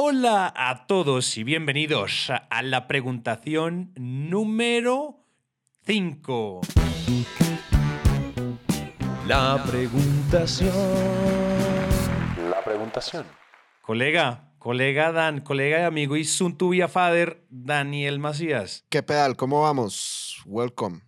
Hola a todos y bienvenidos a la preguntación número 5. La preguntación. La preguntación. Colega, colega Dan, colega y amigo y soon to be a father, Daniel Macías. ¿Qué pedal? ¿Cómo vamos? Welcome.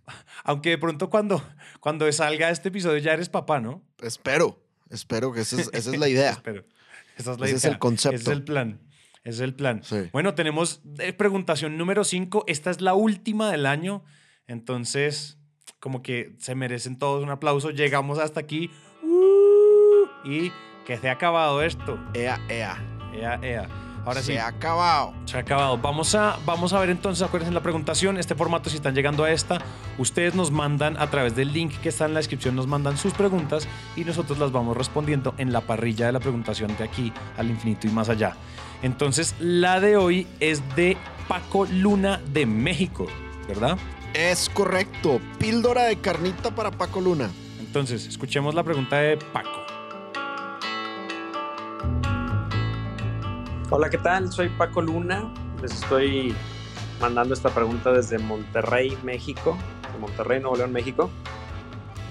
Aunque de pronto cuando, cuando salga este episodio ya eres papá, ¿no? Espero, espero que esa es, esa es la idea. Espero. Esa es la Ese es idea. el concepto. Ese es el plan. Ese es el plan. Sí. Bueno, tenemos eh, preguntación número 5. Esta es la última del año. Entonces, como que se merecen todos un aplauso. Llegamos hasta aquí. ¡Uh! y que se ha acabado esto. Ea, ea. Ea, ea. Ahora sí. Se ha acabado. Se ha acabado. Vamos a, vamos a ver entonces, acuérdense en la preguntación, este formato, si están llegando a esta, ustedes nos mandan a través del link que está en la descripción, nos mandan sus preguntas y nosotros las vamos respondiendo en la parrilla de la preguntación de aquí al infinito y más allá. Entonces, la de hoy es de Paco Luna de México, ¿verdad? Es correcto. Píldora de carnita para Paco Luna. Entonces, escuchemos la pregunta de Paco. Hola, ¿qué tal? Soy Paco Luna. Les estoy mandando esta pregunta desde Monterrey, México. De Monterrey, Nuevo León, México.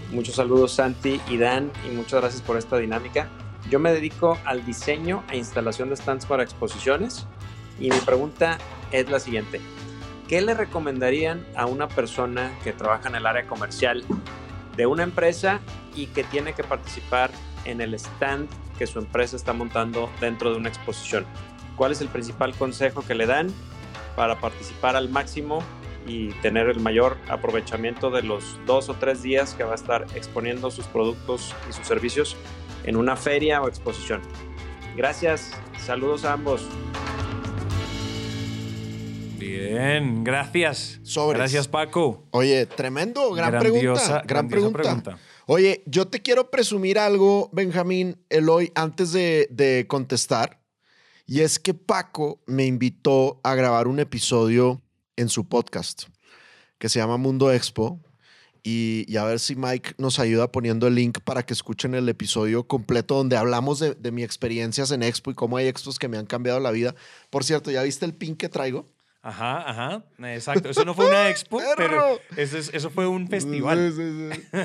Muchos saludos, Santi y Dan, y muchas gracias por esta dinámica. Yo me dedico al diseño e instalación de stands para exposiciones. Y mi pregunta es la siguiente. ¿Qué le recomendarían a una persona que trabaja en el área comercial de una empresa y que tiene que participar en el stand que su empresa está montando dentro de una exposición? ¿Cuál es el principal consejo que le dan para participar al máximo y tener el mayor aprovechamiento de los dos o tres días que va a estar exponiendo sus productos y sus servicios en una feria o exposición? Gracias, saludos a ambos. Bien, gracias. Sobres. Gracias, Paco. Oye, tremendo. Gran Grandiosa- pregunta. Gran grandiosa pregunta. Oye, yo te quiero presumir algo, Benjamín Eloy, antes de, contestar. Y es que Paco me invitó a grabar un episodio en su podcast que se llama Mundo Expo. Y, y a ver si Mike nos ayuda poniendo el link para que escuchen el episodio completo donde hablamos de, de mis experiencias en Expo y cómo hay expos que me han cambiado la vida. Por cierto, ¿ya viste el pin que traigo? Ajá, ajá, exacto. Eso no fue una expo, pero eso, es- eso fue un festival. Sí, sí.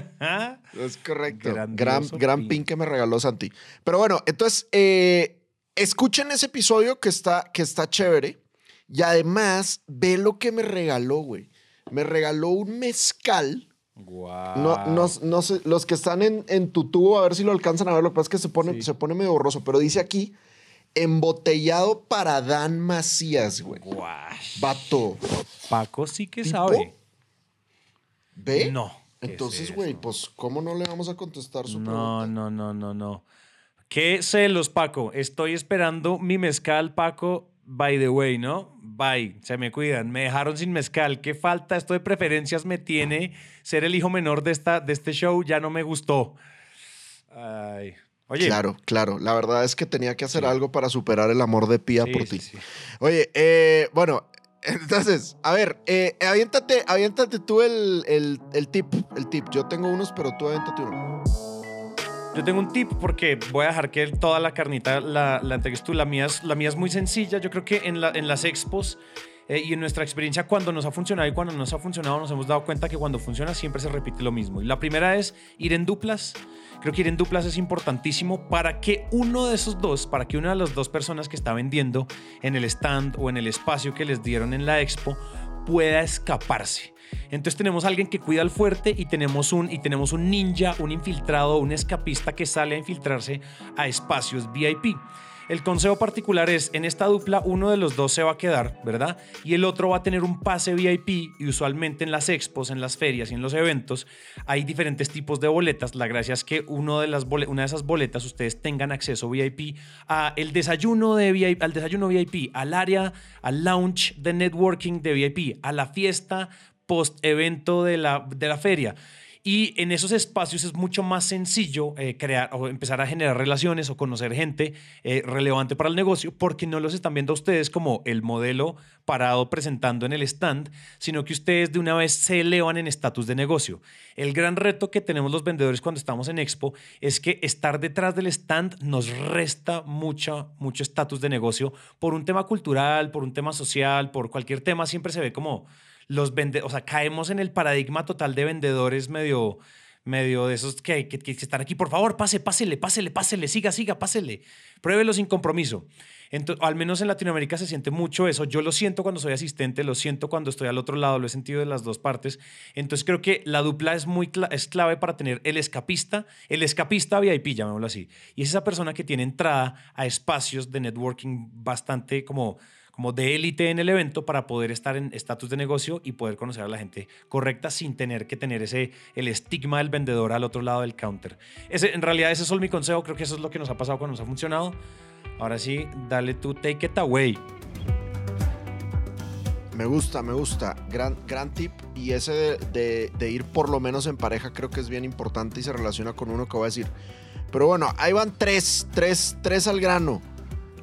Es correcto. Gran, Grandioso gran pin. pin que me regaló Santi. Pero bueno, entonces, eh, escuchen ese episodio que está, que está chévere. Y además, ve lo que me regaló, güey. Me regaló un mezcal. Guau. No, no, no sé, los que están en, en tu tubo, a ver si lo alcanzan a ver. Lo que pasa es que se pone, se pone medio borroso. Pero dice aquí, embotellado para Dan Macías, güey. Vato. Paco sí que ¿Tipo? sabe. ¿Ve? No. ¿qué es Entonces, güey, eso? pues, ¿cómo no le vamos a contestar su No, pregunta? no, no, no, no. Qué celos, Paco. Estoy esperando mi mezcal, Paco. By the way, ¿no? Bye. Se me cuidan. Me dejaron sin mezcal. ¿Qué falta? Esto de preferencias me tiene. Ser el hijo menor de, esta, de este show ya no me gustó. Ay. Oye. Claro, claro. La verdad es que tenía que hacer algo para superar el amor de Pía Sí, por ti. sí. Oye, eh, bueno, entonces, a ver, eh, aviéntate, aviéntate tú el, el- el tip, el tip. Yo tengo unos, pero tú aviéntate uno. Yo tengo un tip porque voy a dejar que toda la carnita la, la entregues tú. La mía, es, la mía es muy sencilla. Yo creo que en, la- en las expos eh, y en nuestra experiencia, cuando nos ha funcionado y cuando no nos ha funcionado, nos hemos dado cuenta que cuando funciona siempre se repite lo mismo. Y la primera es ir en duplas. Creo que ir en duplas es importantísimo para que uno de esos dos, para que una de las dos personas que está vendiendo en el stand o en el espacio que les dieron en la expo pueda escaparse. Entonces tenemos alguien que cuida al fuerte y tenemos un y tenemos un ninja, un infiltrado, un escapista que sale a infiltrarse a espacios VIP. El consejo particular es, en esta dupla uno de los dos se va a quedar, ¿verdad? Y el otro va a tener un pase VIP y usualmente en las expos, en las ferias y en los eventos hay diferentes tipos de boletas. La gracia es que uno de las una de esas boletas ustedes tengan acceso VIP a el desayuno de VIP, al desayuno VIP, al área, al lounge de networking de VIP, a la fiesta post evento de la, de la feria. Y en esos espacios es mucho más sencillo eh, crear o empezar a generar relaciones o conocer gente eh, relevante para el negocio porque no los están viendo ustedes como el modelo parado presentando en el stand, sino que ustedes de una vez se elevan en estatus de negocio. El gran reto que tenemos los vendedores cuando estamos en Expo es que estar detrás del stand nos resta mucha, mucho estatus de negocio por un tema cultural, por un tema social, por cualquier tema, siempre se ve como los vendedores, o sea, caemos en el paradigma total de vendedores medio, medio de esos que que, estar aquí, por favor, pase, pásele, pásele, pásele, siga, siga, pásele, pruébelo sin compromiso. Entonces, al menos en Latinoamérica se siente mucho eso. Yo lo siento cuando soy asistente, lo siento cuando estoy al otro lado, lo he sentido de las dos partes. Entonces creo que la dupla es muy es clave para tener el escapista, el escapista VIP, llamémoslo así. Y es esa persona que tiene entrada a espacios de networking bastante como como de élite en el evento para poder estar en estatus de negocio y poder conocer a la gente correcta sin tener que tener ese el estigma del vendedor al otro lado del counter. Ese, en realidad ese es mi consejo, creo que eso es lo que nos ha pasado cuando nos ha funcionado. Ahora sí, dale tú, take it away. Me gusta, me gusta. Gran, gran tip. Y ese de, de, ir por lo menos en pareja creo que es bien importante y se relaciona con uno que voy a decir. Pero bueno, ahí van tres, tres, tres al grano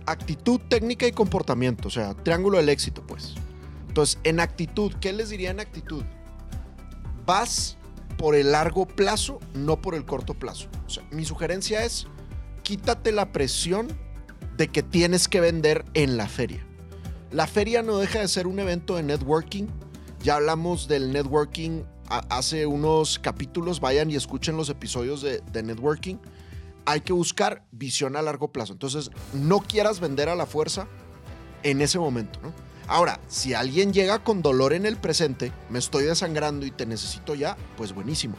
actitud, técnica y comportamiento, o sea, triángulo del éxito, pues. Entonces, en actitud, ¿qué les diría en actitud? Vas por el largo plazo, no por el corto plazo. Mi sugerencia es, quítate la presión de que tienes que vender en la feria. La feria no deja de ser un evento de networking. Ya hablamos del networking hace unos capítulos, vayan y escuchen los episodios de, de networking hay que buscar visión a largo plazo. Entonces, no quieras vender a la fuerza en ese momento, ¿no? Ahora, si alguien llega con dolor en el presente, me estoy desangrando y te necesito ya, pues buenísimo.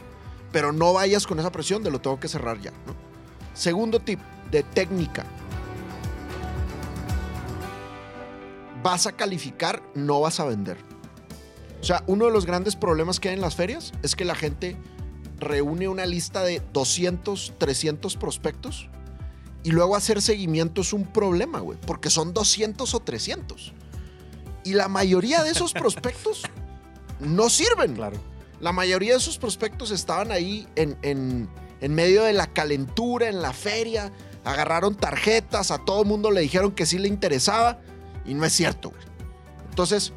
Pero no vayas con esa presión de lo tengo que cerrar ya, ¿no? Segundo tip de técnica. Vas a calificar, no vas a vender. O sea, uno de los grandes problemas que hay en las ferias es que la gente reúne una lista de 200, 300 prospectos y luego hacer seguimiento es un problema, güey, porque son 200 o 300. Y la mayoría de esos prospectos no sirven. Claro. La mayoría de esos prospectos estaban ahí en, en, en medio de la calentura, en la feria, agarraron tarjetas, a todo el mundo le dijeron que sí le interesaba y no es cierto, güey. Entonces,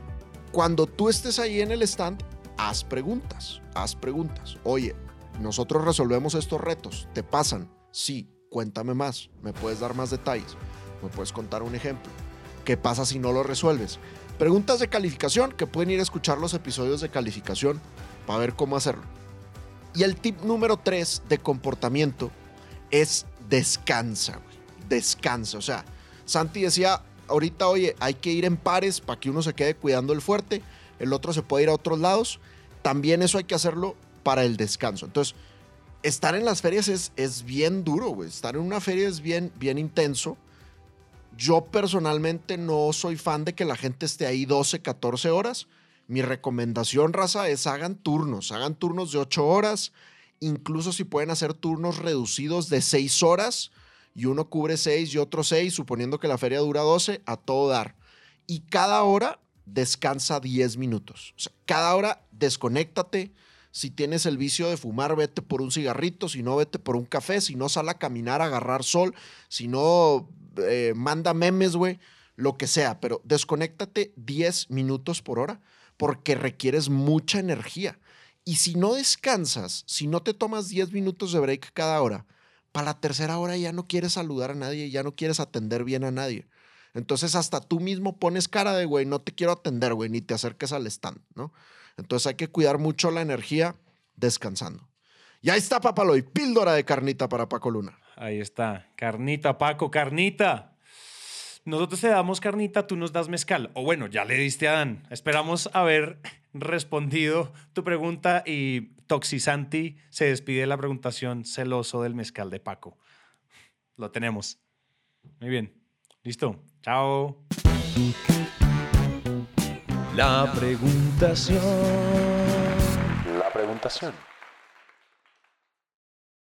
cuando tú estés ahí en el stand, haz preguntas, haz preguntas. Oye, nosotros resolvemos estos retos. ¿Te pasan? Sí. Cuéntame más. ¿Me puedes dar más detalles? ¿Me puedes contar un ejemplo? ¿Qué pasa si no lo resuelves? Preguntas de calificación que pueden ir a escuchar los episodios de calificación para ver cómo hacerlo. Y el tip número 3 de comportamiento es descansa. Descansa. O sea, Santi decía ahorita, oye, hay que ir en pares para que uno se quede cuidando el fuerte, el otro se puede ir a otros lados. También eso hay que hacerlo para el descanso. Entonces, estar en las ferias es, es bien duro, güey. Estar en una feria es bien, bien intenso. Yo personalmente no soy fan de que la gente esté ahí 12, 14 horas. Mi recomendación, raza, es hagan turnos. Hagan turnos de 8 horas. Incluso si pueden hacer turnos reducidos de 6 horas y uno cubre 6 y otro 6, suponiendo que la feria dura 12, a todo dar. Y cada hora descansa 10 minutos. O sea, cada hora desconéctate si tienes el vicio de fumar, vete por un cigarrito, si no, vete por un café, si no, sal a caminar, a agarrar sol, si no, eh, manda memes, güey, lo que sea, pero desconéctate 10 minutos por hora porque requieres mucha energía. Y si no descansas, si no te tomas 10 minutos de break cada hora, para la tercera hora ya no quieres saludar a nadie, ya no quieres atender bien a nadie. Entonces hasta tú mismo pones cara de, güey, no te quiero atender, güey, ni te acerques al stand, ¿no? Entonces hay que cuidar mucho la energía descansando. Y ahí está, Papaloy, píldora de carnita para Paco Luna. Ahí está, carnita, Paco, carnita. Nosotros te damos carnita, tú nos das mezcal. O bueno, ya le diste a Dan. Esperamos haber respondido tu pregunta y Toxisanti se despide de la preguntación celoso del mezcal de Paco. Lo tenemos. Muy bien. Listo. Chao. La preguntación. La preguntación.